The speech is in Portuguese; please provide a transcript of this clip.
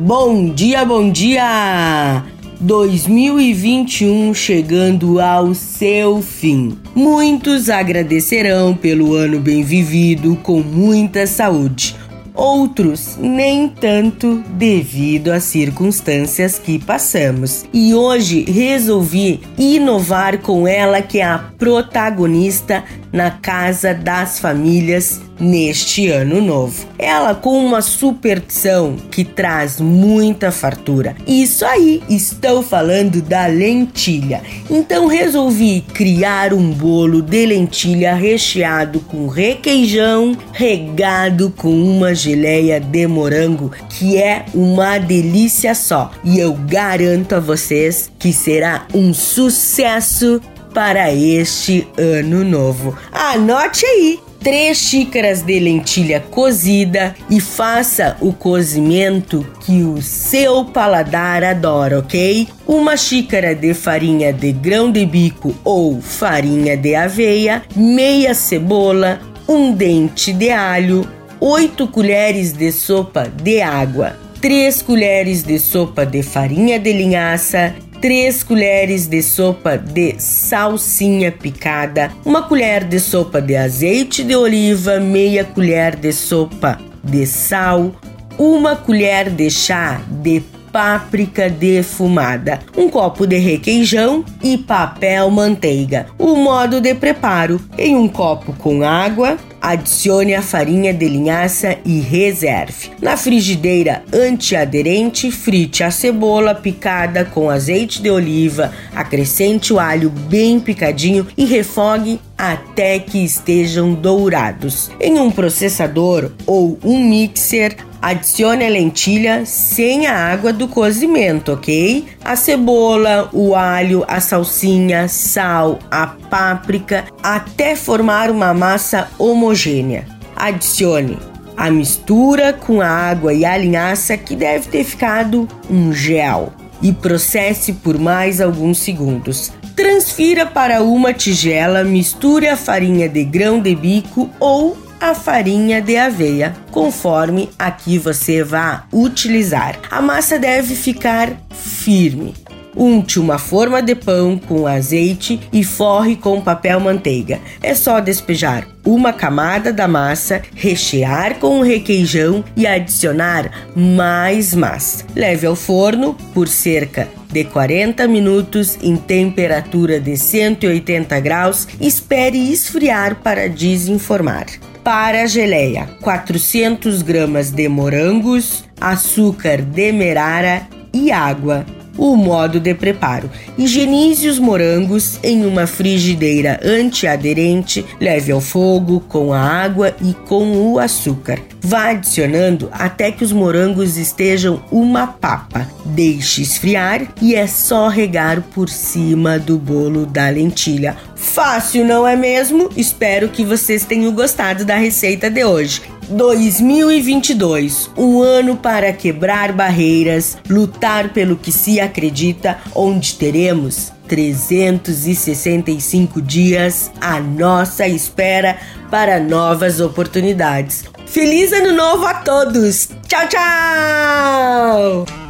Bom dia, bom dia! 2021 chegando ao seu fim. Muitos agradecerão pelo ano bem vivido com muita saúde outros nem tanto devido às circunstâncias que passamos. E hoje resolvi inovar com ela, que é a protagonista na Casa das Famílias neste ano novo. Ela com uma superstição que traz muita fartura. Isso aí, estou falando da lentilha. Então resolvi criar um bolo de lentilha recheado com requeijão, regado com uma geleia de morango, que é uma delícia só. E eu garanto a vocês que será um sucesso para este ano novo. Anote aí! 3 xícaras de lentilha cozida e faça o cozimento que o seu paladar adora, ok? Uma xícara de farinha de grão de bico ou farinha de aveia, meia cebola, um dente de alho, 8 colheres de sopa de água, 3 colheres de sopa de farinha de linhaça, 3 colheres de sopa de salsinha picada, uma colher de sopa de azeite de oliva, meia colher de sopa de sal, uma colher de chá de páprica defumada, um copo de requeijão e papel manteiga. O modo de preparo: em um copo com água, adicione a farinha de linhaça e reserve. Na frigideira antiaderente, frite a cebola picada com azeite de oliva, acrescente o alho bem picadinho e refogue até que estejam dourados. Em um processador ou um mixer, Adicione a lentilha sem a água do cozimento, ok? A cebola, o alho, a salsinha, sal, a páprica, até formar uma massa homogênea. Adicione a mistura com a água e a linhaça que deve ter ficado um gel e processe por mais alguns segundos. Transfira para uma tigela, misture a farinha de grão de bico ou a farinha de aveia, conforme a que você vá utilizar. A massa deve ficar firme. Unte uma forma de pão com azeite e forre com papel manteiga. É só despejar uma camada da massa, rechear com o requeijão e adicionar mais massa. Leve ao forno por cerca de 40 minutos em temperatura de 180 graus. Espere esfriar para desenformar. Para a geleia, 400 gramas de morangos, açúcar demerara e água. O modo de preparo: higienize os morangos em uma frigideira antiaderente, leve ao fogo com a água e com o açúcar. Vá adicionando até que os morangos estejam uma papa. Deixe esfriar e é só regar por cima do bolo da lentilha. Fácil, não é mesmo? Espero que vocês tenham gostado da receita de hoje. 2022, um ano para quebrar barreiras, lutar pelo que se acredita, onde teremos 365 dias à nossa espera para novas oportunidades. Feliz ano novo a todos! Tchau, tchau!